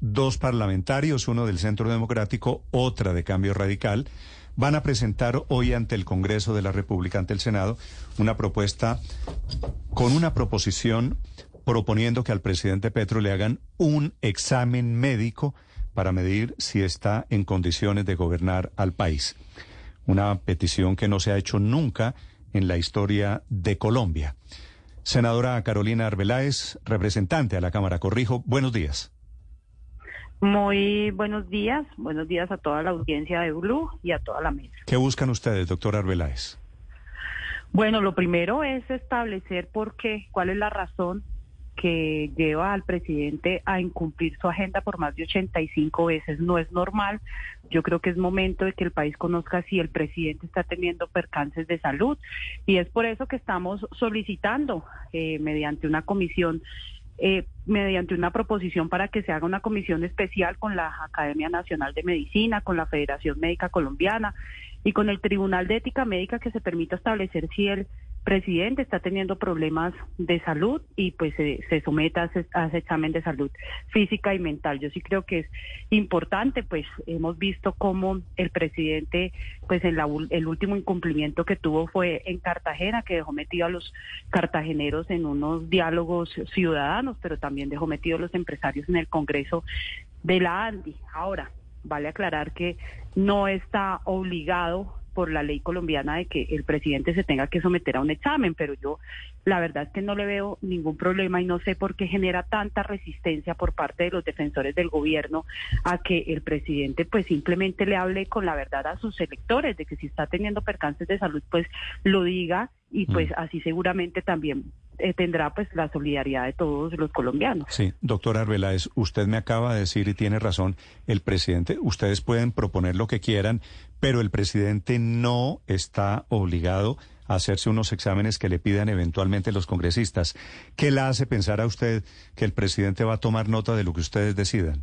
Dos parlamentarios, uno del Centro Democrático, otra de Cambio Radical, van a presentar hoy ante el Congreso de la República, ante el Senado, una propuesta con una proposición proponiendo que al presidente Petro le hagan un examen médico para medir si está en condiciones de gobernar al país. Una petición que no se ha hecho nunca en la historia de Colombia. Senadora Carolina Arbeláez, representante a la Cámara, corrijo, buenos días. Muy buenos días, buenos días a toda la audiencia de Blue y a toda la mesa. ¿Qué buscan ustedes, doctor Arbeláez? Bueno, lo primero es establecer por qué, cuál es la razón que lleva al presidente a incumplir su agenda por más de 85 veces. No es normal. Yo creo que es momento de que el país conozca si el presidente está teniendo percances de salud y es por eso que estamos solicitando eh, mediante una comisión eh, mediante una proposición para que se haga una comisión especial con la Academia Nacional de Medicina, con la Federación Médica Colombiana y con el Tribunal de Ética Médica que se permita establecer si el presidente está teniendo problemas de salud y pues se, someta a ese, examen de salud física y mental. Yo sí creo que es importante, pues hemos visto cómo el presidente, pues en el último incumplimiento que tuvo fue en Cartagena, que dejó metido a los cartageneros en unos diálogos ciudadanos, pero también dejó metido a los empresarios en el Congreso de la ANDI. Ahora, vale aclarar que no está obligado por la ley colombiana de que el presidente se tenga que someter a un examen, pero yo la verdad es que no le veo ningún problema y no sé por qué genera tanta resistencia por parte de los defensores del gobierno a que el presidente pues simplemente le hable con la verdad a sus electores de que si está teniendo percances de salud pues lo diga y pues mm. así seguramente también eh, tendrá pues la solidaridad de todos los colombianos. Sí, doctor Arbeláez, usted me acaba de decir y tiene razón, el presidente, ustedes pueden proponer lo que quieran, pero el presidente no está obligado a hacerse unos exámenes que le pidan eventualmente los congresistas. ¿Qué le hace pensar a usted que el presidente va a tomar nota de lo que ustedes decidan?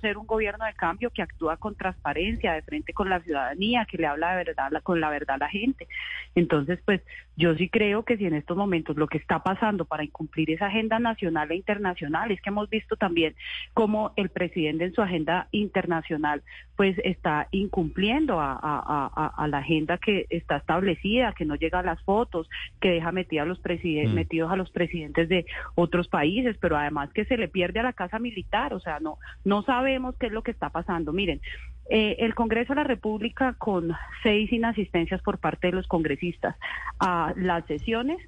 Ser un gobierno de cambio que actúa con transparencia, de frente con la ciudadanía, que le habla de verdad, con la verdad a la gente. Entonces, pues yo sí creo que si en estos momentos lo que está pasando para incumplir esa agenda nacional e internacional es que hemos visto también cómo el presidente en su agenda internacional pues está incumpliendo a, la agenda que está establecida, que no llega a las fotos, que deja metidos a los, mm. metidos a los presidentes de otros países, pero además que se le pierde a la casa militar, o sea, no, no sabemos qué es lo que está pasando. Miren, eh, el Congreso de la República con seis inasistencias por parte de los congresistas a las sesiones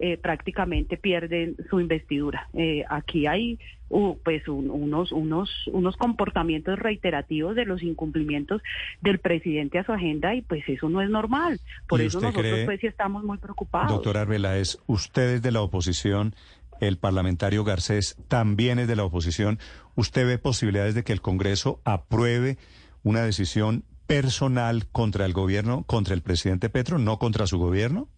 eh, prácticamente pierden su investidura. Eh, aquí hay pues unos unos unos comportamientos reiterativos de los incumplimientos del presidente a su agenda y pues eso no es normal. Por eso nosotros pues sí estamos muy preocupados. Doctor Arbeláez, ustedes de la oposición el parlamentario Garcés también es de la oposición. ¿Usted ve posibilidades de que el Congreso apruebe una decisión personal contra el gobierno, contra el presidente Petro, no contra su gobierno?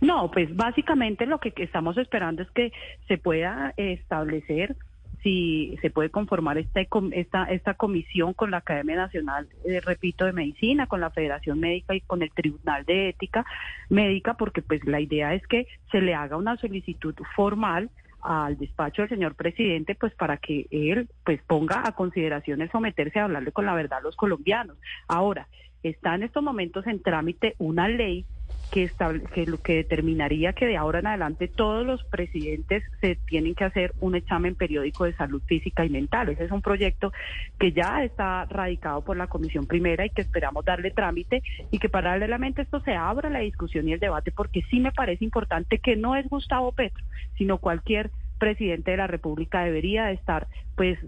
No, pues básicamente lo que estamos esperando es que se pueda establecer si se puede conformar esta, esta, esta comisión con la Academia Nacional, eh, repito, de Medicina, con la Federación Médica y con el Tribunal de Ética Médica, porque pues la idea es que se le haga una solicitud formal al despacho del señor presidente, pues para que él pues ponga a consideración el someterse a hablarle con la verdad a los colombianos. Ahora, está en estos momentos en trámite una ley que, que, lo que determinaría que de ahora en adelante todos los presidentes se tienen que hacer un examen periódico de salud física y mental. Ese es un proyecto que ya está radicado por la Comisión Primera y que esperamos darle trámite y que paralelamente esto se abra la discusión y el debate porque sí me parece importante que no es Gustavo Petro, sino cualquier presidente de la República debería estar pues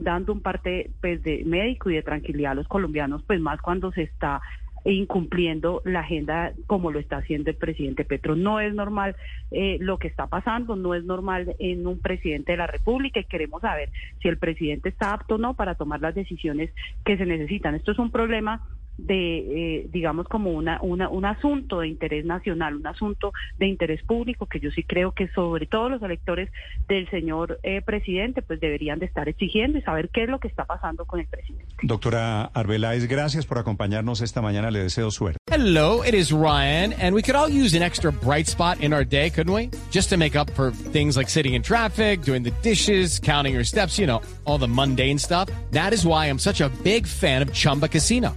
dando un parte pues de médico y de tranquilidad a los colombianos pues más cuando se está incumpliendo la agenda como lo está haciendo el presidente Petro. No es normal eh, lo que está pasando, no es normal en un presidente de la República y queremos saber si el presidente está apto o no para tomar las decisiones que se necesitan. Esto es un problema de, eh, digamos, como una, una, un asunto de interés nacional, un asunto de interés público, que yo sí creo que sobre todo los electores del señor eh, presidente, pues deberían de estar exigiendo y saber qué es lo que está pasando con el presidente. Doctora Arbeláez, gracias por acompañarnos esta mañana, le deseo suerte. Hello, it is Ryan, and we could all use an extra bright spot in our day, couldn't we? Just to make up for things like sitting in traffic, doing the dishes, counting your steps, you know, all the mundane stuff. That is why I'm such a big fan of Chumba Casino.